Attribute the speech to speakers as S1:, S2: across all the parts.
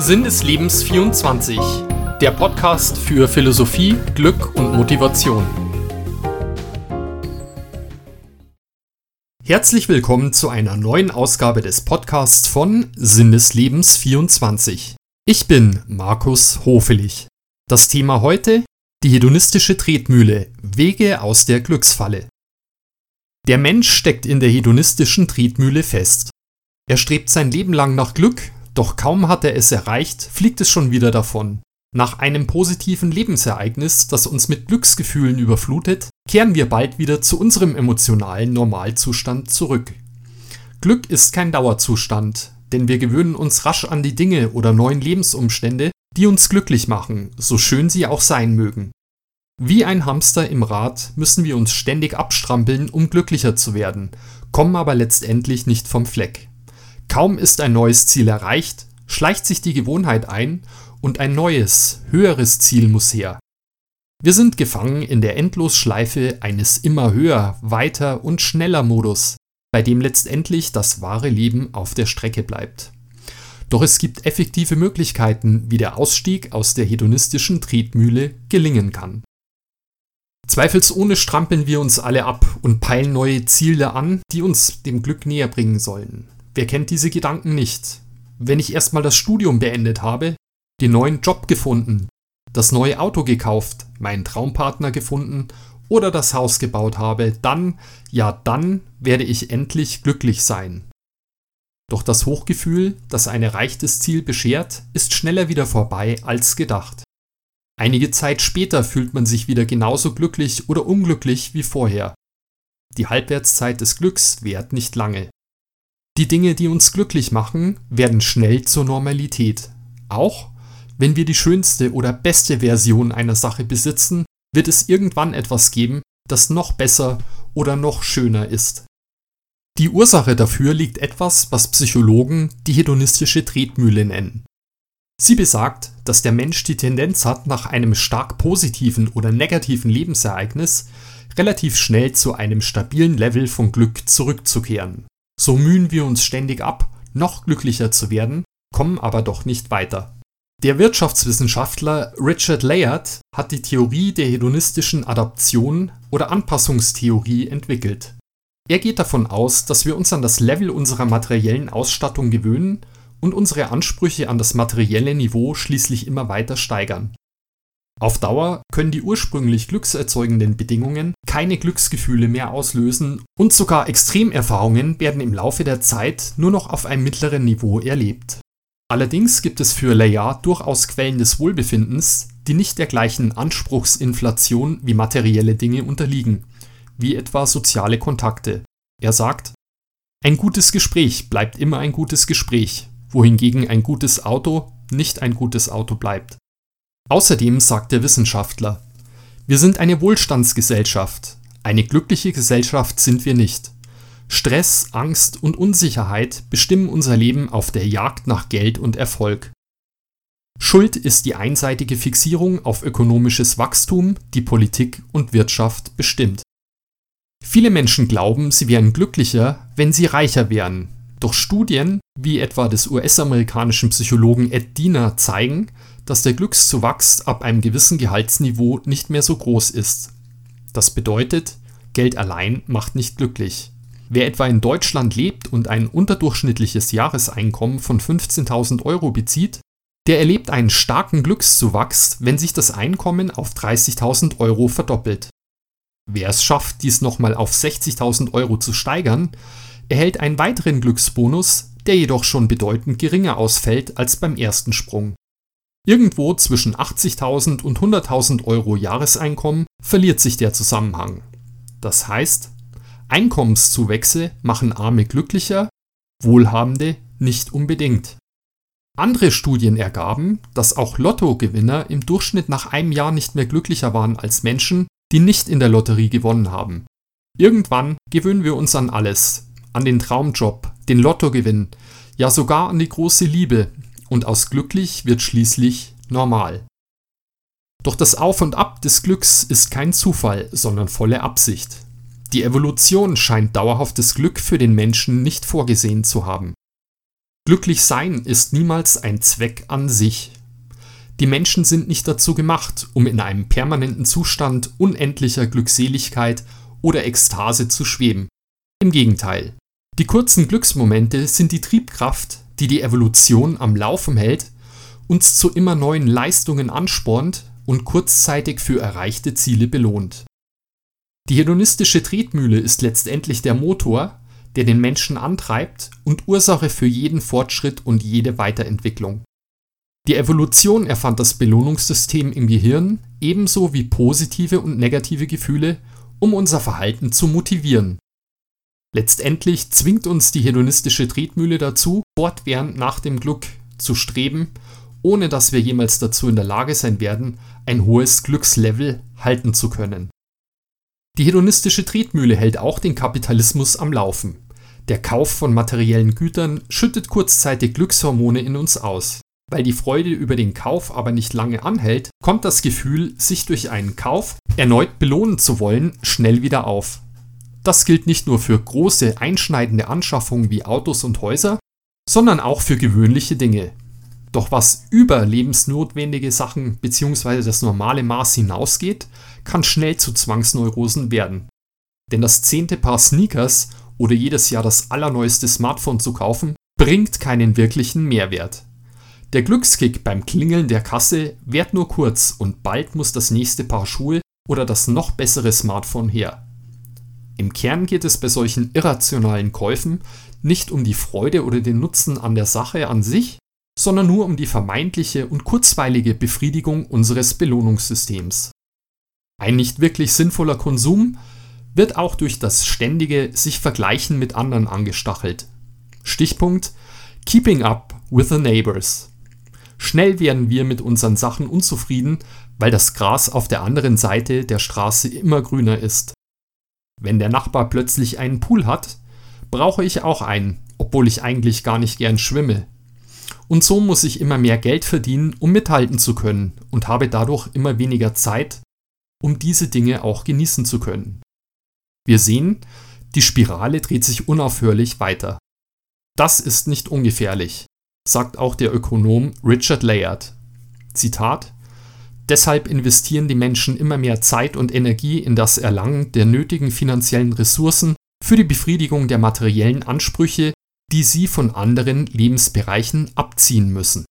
S1: Sinn des Lebens 24, der Podcast für Philosophie, Glück und Motivation. Herzlich willkommen zu einer neuen Ausgabe des Podcasts von Sinn des Lebens 24. Ich bin Markus Hofelig. Das Thema heute die hedonistische Tretmühle Wege aus der Glücksfalle. Der Mensch steckt in der hedonistischen Tretmühle fest. Er strebt sein Leben lang nach Glück, doch kaum hat er es erreicht, fliegt es schon wieder davon. Nach einem positiven Lebensereignis, das uns mit Glücksgefühlen überflutet, kehren wir bald wieder zu unserem emotionalen Normalzustand zurück. Glück ist kein Dauerzustand, denn wir gewöhnen uns rasch an die Dinge oder neuen Lebensumstände, die uns glücklich machen, so schön sie auch sein mögen. Wie ein Hamster im Rad müssen wir uns ständig abstrampeln, um glücklicher zu werden, kommen aber letztendlich nicht vom Fleck. Kaum ist ein neues Ziel erreicht, schleicht sich die Gewohnheit ein und ein neues, höheres Ziel muss her. Wir sind gefangen in der Endlosschleife eines immer höher, weiter und schneller Modus, bei dem letztendlich das wahre Leben auf der Strecke bleibt. Doch es gibt effektive Möglichkeiten, wie der Ausstieg aus der hedonistischen Tretmühle gelingen kann. Zweifelsohne strampeln wir uns alle ab und peilen neue Ziele an, die uns dem Glück näher bringen sollen. Wer kennt diese Gedanken nicht? Wenn ich erstmal das Studium beendet habe, den neuen Job gefunden, das neue Auto gekauft, meinen Traumpartner gefunden oder das Haus gebaut habe, dann, ja dann werde ich endlich glücklich sein. Doch das Hochgefühl, das ein erreichtes Ziel beschert, ist schneller wieder vorbei als gedacht. Einige Zeit später fühlt man sich wieder genauso glücklich oder unglücklich wie vorher. Die Halbwertszeit des Glücks währt nicht lange. Die Dinge, die uns glücklich machen, werden schnell zur Normalität. Auch wenn wir die schönste oder beste Version einer Sache besitzen, wird es irgendwann etwas geben, das noch besser oder noch schöner ist. Die Ursache dafür liegt etwas, was Psychologen die hedonistische Tretmühle nennen. Sie besagt, dass der Mensch die Tendenz hat, nach einem stark positiven oder negativen Lebensereignis relativ schnell zu einem stabilen Level von Glück zurückzukehren. So mühen wir uns ständig ab, noch glücklicher zu werden, kommen aber doch nicht weiter. Der Wirtschaftswissenschaftler Richard Layard hat die Theorie der hedonistischen Adaption oder Anpassungstheorie entwickelt. Er geht davon aus, dass wir uns an das Level unserer materiellen Ausstattung gewöhnen und unsere Ansprüche an das materielle Niveau schließlich immer weiter steigern. Auf Dauer können die ursprünglich glückserzeugenden Bedingungen keine Glücksgefühle mehr auslösen und sogar Extremerfahrungen werden im Laufe der Zeit nur noch auf einem mittleren Niveau erlebt. Allerdings gibt es für Layard durchaus Quellen des Wohlbefindens, die nicht der gleichen Anspruchsinflation wie materielle Dinge unterliegen wie etwa soziale Kontakte. Er sagt, ein gutes Gespräch bleibt immer ein gutes Gespräch, wohingegen ein gutes Auto nicht ein gutes Auto bleibt. Außerdem sagt der Wissenschaftler, wir sind eine Wohlstandsgesellschaft, eine glückliche Gesellschaft sind wir nicht. Stress, Angst und Unsicherheit bestimmen unser Leben auf der Jagd nach Geld und Erfolg. Schuld ist die einseitige Fixierung auf ökonomisches Wachstum, die Politik und Wirtschaft bestimmt. Viele Menschen glauben, sie wären glücklicher, wenn sie reicher wären. Doch Studien, wie etwa des US-amerikanischen Psychologen Ed Diener, zeigen, dass der Glückszuwachs ab einem gewissen Gehaltsniveau nicht mehr so groß ist. Das bedeutet, Geld allein macht nicht glücklich. Wer etwa in Deutschland lebt und ein unterdurchschnittliches Jahreseinkommen von 15.000 Euro bezieht, der erlebt einen starken Glückszuwachs, wenn sich das Einkommen auf 30.000 Euro verdoppelt. Wer es schafft, dies nochmal auf 60.000 Euro zu steigern, erhält einen weiteren Glücksbonus, der jedoch schon bedeutend geringer ausfällt als beim ersten Sprung. Irgendwo zwischen 80.000 und 100.000 Euro Jahreseinkommen verliert sich der Zusammenhang. Das heißt, Einkommenszuwächse machen Arme glücklicher, Wohlhabende nicht unbedingt. Andere Studien ergaben, dass auch Lottogewinner im Durchschnitt nach einem Jahr nicht mehr glücklicher waren als Menschen, die nicht in der Lotterie gewonnen haben. Irgendwann gewöhnen wir uns an alles, an den Traumjob, den Lottogewinn, ja sogar an die große Liebe, und aus glücklich wird schließlich normal. Doch das Auf und Ab des Glücks ist kein Zufall, sondern volle Absicht. Die Evolution scheint dauerhaftes Glück für den Menschen nicht vorgesehen zu haben. Glücklich sein ist niemals ein Zweck an sich. Die Menschen sind nicht dazu gemacht, um in einem permanenten Zustand unendlicher Glückseligkeit oder Ekstase zu schweben. Im Gegenteil. Die kurzen Glücksmomente sind die Triebkraft, die die Evolution am Laufen hält, uns zu immer neuen Leistungen anspornt und kurzzeitig für erreichte Ziele belohnt. Die hedonistische Tretmühle ist letztendlich der Motor, der den Menschen antreibt und Ursache für jeden Fortschritt und jede Weiterentwicklung. Die Evolution erfand das Belohnungssystem im Gehirn ebenso wie positive und negative Gefühle, um unser Verhalten zu motivieren. Letztendlich zwingt uns die hedonistische Tretmühle dazu, fortwährend nach dem Glück zu streben, ohne dass wir jemals dazu in der Lage sein werden, ein hohes Glückslevel halten zu können. Die hedonistische Tretmühle hält auch den Kapitalismus am Laufen. Der Kauf von materiellen Gütern schüttet kurzzeitig Glückshormone in uns aus. Weil die Freude über den Kauf aber nicht lange anhält, kommt das Gefühl, sich durch einen Kauf erneut belohnen zu wollen, schnell wieder auf. Das gilt nicht nur für große, einschneidende Anschaffungen wie Autos und Häuser, sondern auch für gewöhnliche Dinge. Doch was über lebensnotwendige Sachen bzw. das normale Maß hinausgeht, kann schnell zu Zwangsneurosen werden. Denn das zehnte Paar Sneakers oder jedes Jahr das allerneueste Smartphone zu kaufen, bringt keinen wirklichen Mehrwert. Der Glückskick beim Klingeln der Kasse währt nur kurz und bald muss das nächste Paar Schuhe oder das noch bessere Smartphone her. Im Kern geht es bei solchen irrationalen Käufen nicht um die Freude oder den Nutzen an der Sache an sich, sondern nur um die vermeintliche und kurzweilige Befriedigung unseres Belohnungssystems. Ein nicht wirklich sinnvoller Konsum wird auch durch das ständige sich vergleichen mit anderen angestachelt. Stichpunkt Keeping up with the neighbors. Schnell werden wir mit unseren Sachen unzufrieden, weil das Gras auf der anderen Seite der Straße immer grüner ist. Wenn der Nachbar plötzlich einen Pool hat, brauche ich auch einen, obwohl ich eigentlich gar nicht gern schwimme. Und so muss ich immer mehr Geld verdienen, um mithalten zu können und habe dadurch immer weniger Zeit, um diese Dinge auch genießen zu können. Wir sehen, die Spirale dreht sich unaufhörlich weiter. Das ist nicht ungefährlich sagt auch der Ökonom Richard Layard. Zitat Deshalb investieren die Menschen immer mehr Zeit und Energie in das Erlangen der nötigen finanziellen Ressourcen für die Befriedigung der materiellen Ansprüche, die sie von anderen Lebensbereichen abziehen müssen.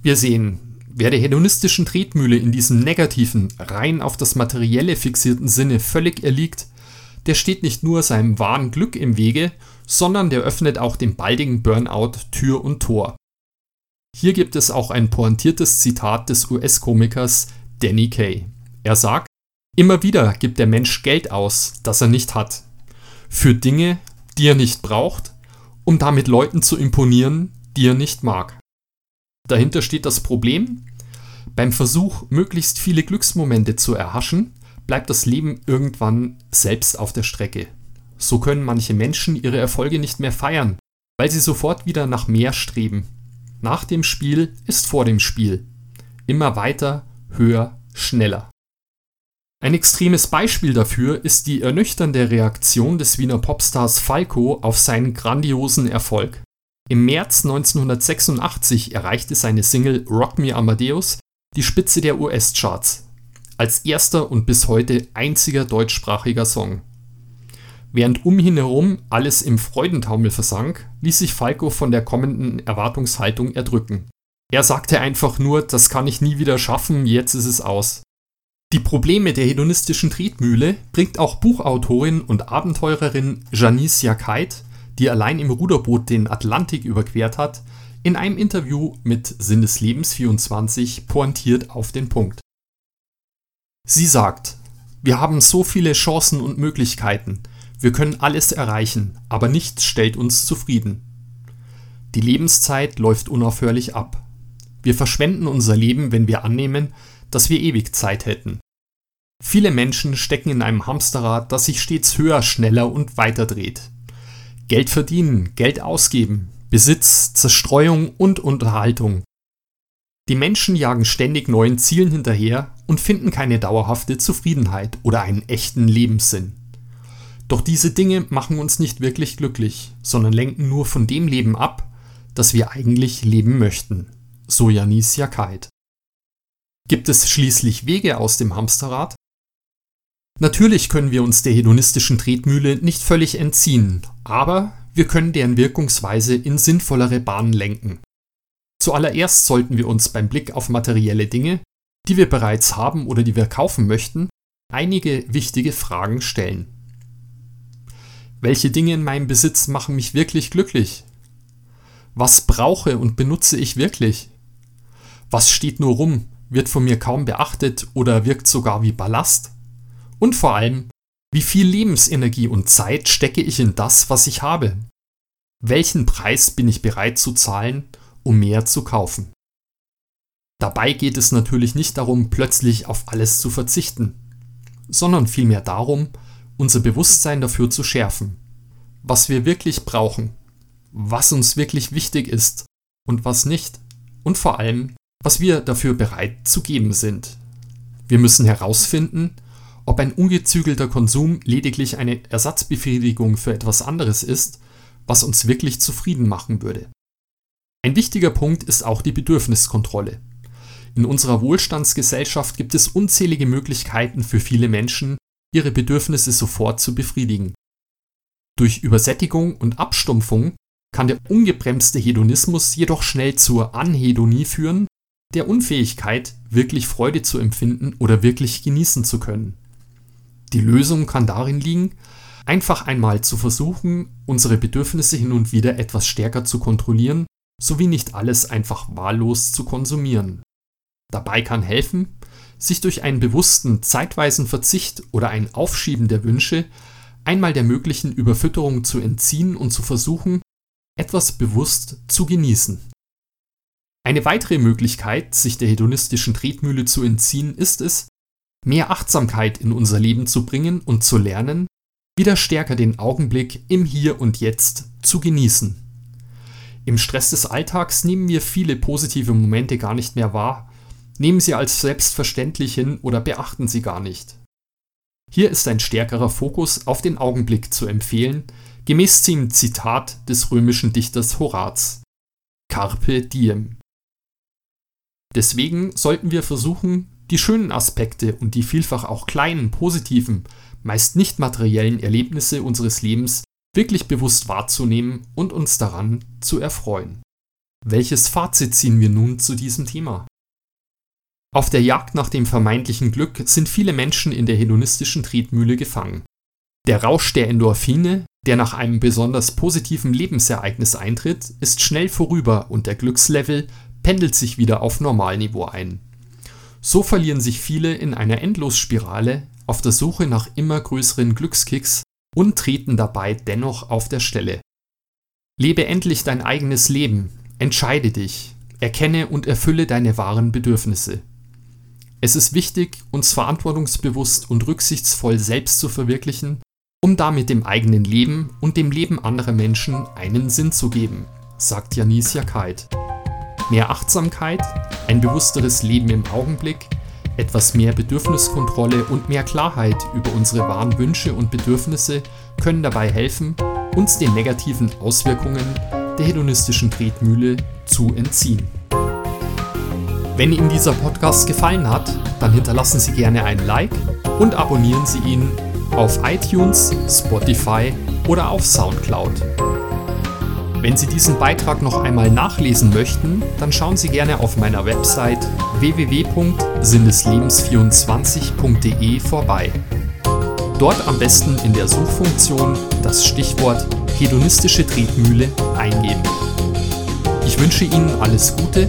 S1: Wir sehen, wer der hedonistischen Tretmühle in diesem negativen, rein auf das Materielle fixierten Sinne völlig erliegt, der steht nicht nur seinem wahren Glück im Wege, sondern der öffnet auch dem baldigen Burnout Tür und Tor. Hier gibt es auch ein pointiertes Zitat des US-Komikers Danny Kay. Er sagt, immer wieder gibt der Mensch Geld aus, das er nicht hat. Für Dinge, die er nicht braucht, um damit Leuten zu imponieren, die er nicht mag. Dahinter steht das Problem, beim Versuch, möglichst viele Glücksmomente zu erhaschen, bleibt das Leben irgendwann selbst auf der Strecke. So können manche Menschen ihre Erfolge nicht mehr feiern, weil sie sofort wieder nach mehr streben. Nach dem Spiel ist vor dem Spiel. Immer weiter, höher, schneller. Ein extremes Beispiel dafür ist die ernüchternde Reaktion des Wiener Popstars Falco auf seinen grandiosen Erfolg. Im März 1986 erreichte seine Single Rock Me Amadeus die Spitze der US-Charts als erster und bis heute einziger deutschsprachiger Song. Während um ihn herum alles im Freudentaumel versank, ließ sich Falco von der kommenden Erwartungshaltung erdrücken. Er sagte einfach nur, das kann ich nie wieder schaffen, jetzt ist es aus. Die Probleme der hedonistischen Tretmühle bringt auch Buchautorin und Abenteurerin Janice Jacquet, die allein im Ruderboot den Atlantik überquert hat, in einem Interview mit Sinn des Lebens 24 pointiert auf den Punkt. Sie sagt, wir haben so viele Chancen und Möglichkeiten, wir können alles erreichen, aber nichts stellt uns zufrieden. Die Lebenszeit läuft unaufhörlich ab. Wir verschwenden unser Leben, wenn wir annehmen, dass wir ewig Zeit hätten. Viele Menschen stecken in einem Hamsterrad, das sich stets höher, schneller und weiter dreht. Geld verdienen, Geld ausgeben, Besitz, Zerstreuung und Unterhaltung. Die Menschen jagen ständig neuen Zielen hinterher und finden keine dauerhafte Zufriedenheit oder einen echten Lebenssinn. Doch diese Dinge machen uns nicht wirklich glücklich, sondern lenken nur von dem Leben ab, das wir eigentlich leben möchten, so Janis Jakait. Gibt es schließlich Wege aus dem Hamsterrad? Natürlich können wir uns der hedonistischen Tretmühle nicht völlig entziehen, aber wir können deren Wirkungsweise in sinnvollere Bahnen lenken. Zuallererst sollten wir uns beim Blick auf materielle Dinge, die wir bereits haben oder die wir kaufen möchten, einige wichtige Fragen stellen. Welche Dinge in meinem Besitz machen mich wirklich glücklich? Was brauche und benutze ich wirklich? Was steht nur rum, wird von mir kaum beachtet oder wirkt sogar wie Ballast? Und vor allem, wie viel Lebensenergie und Zeit stecke ich in das, was ich habe? Welchen Preis bin ich bereit zu zahlen, um mehr zu kaufen? Dabei geht es natürlich nicht darum, plötzlich auf alles zu verzichten, sondern vielmehr darum, unser Bewusstsein dafür zu schärfen, was wir wirklich brauchen, was uns wirklich wichtig ist und was nicht und vor allem, was wir dafür bereit zu geben sind. Wir müssen herausfinden, ob ein ungezügelter Konsum lediglich eine Ersatzbefriedigung für etwas anderes ist, was uns wirklich zufrieden machen würde. Ein wichtiger Punkt ist auch die Bedürfniskontrolle. In unserer Wohlstandsgesellschaft gibt es unzählige Möglichkeiten für viele Menschen, ihre Bedürfnisse sofort zu befriedigen. Durch Übersättigung und Abstumpfung kann der ungebremste Hedonismus jedoch schnell zur Anhedonie führen, der Unfähigkeit, wirklich Freude zu empfinden oder wirklich genießen zu können. Die Lösung kann darin liegen, einfach einmal zu versuchen, unsere Bedürfnisse hin und wieder etwas stärker zu kontrollieren, sowie nicht alles einfach wahllos zu konsumieren. Dabei kann helfen, sich durch einen bewussten zeitweisen Verzicht oder ein Aufschieben der Wünsche einmal der möglichen Überfütterung zu entziehen und zu versuchen, etwas bewusst zu genießen. Eine weitere Möglichkeit, sich der hedonistischen Tretmühle zu entziehen, ist es, mehr Achtsamkeit in unser Leben zu bringen und zu lernen, wieder stärker den Augenblick im Hier und Jetzt zu genießen. Im Stress des Alltags nehmen wir viele positive Momente gar nicht mehr wahr, nehmen sie als selbstverständlich hin oder beachten sie gar nicht. Hier ist ein stärkerer Fokus auf den Augenblick zu empfehlen, gemäß dem Zitat des römischen Dichters Horaz. Carpe diem. Deswegen sollten wir versuchen, die schönen Aspekte und die vielfach auch kleinen, positiven, meist nicht materiellen Erlebnisse unseres Lebens wirklich bewusst wahrzunehmen und uns daran zu erfreuen. Welches Fazit ziehen wir nun zu diesem Thema? Auf der Jagd nach dem vermeintlichen Glück sind viele Menschen in der hedonistischen Tretmühle gefangen. Der Rausch der Endorphine, der nach einem besonders positiven Lebensereignis eintritt, ist schnell vorüber und der Glückslevel pendelt sich wieder auf Normalniveau ein. So verlieren sich viele in einer Endlosspirale auf der Suche nach immer größeren Glückskicks und treten dabei dennoch auf der Stelle. Lebe endlich dein eigenes Leben, entscheide dich, erkenne und erfülle deine wahren Bedürfnisse. Es ist wichtig, uns verantwortungsbewusst und rücksichtsvoll selbst zu verwirklichen, um damit dem eigenen Leben und dem Leben anderer Menschen einen Sinn zu geben, sagt Janis Jakait. Mehr Achtsamkeit, ein bewussteres Leben im Augenblick, etwas mehr Bedürfniskontrolle und mehr Klarheit über unsere wahren Wünsche und Bedürfnisse können dabei helfen, uns den negativen Auswirkungen der hedonistischen Tretmühle zu entziehen. Wenn Ihnen dieser Podcast gefallen hat, dann hinterlassen Sie gerne ein Like und abonnieren Sie ihn auf iTunes, Spotify oder auf SoundCloud. Wenn Sie diesen Beitrag noch einmal nachlesen möchten, dann schauen Sie gerne auf meiner Website www.sinneslebens24.de vorbei. Dort am besten in der Suchfunktion das Stichwort hedonistische Tretmühle eingeben. Ich wünsche Ihnen alles Gute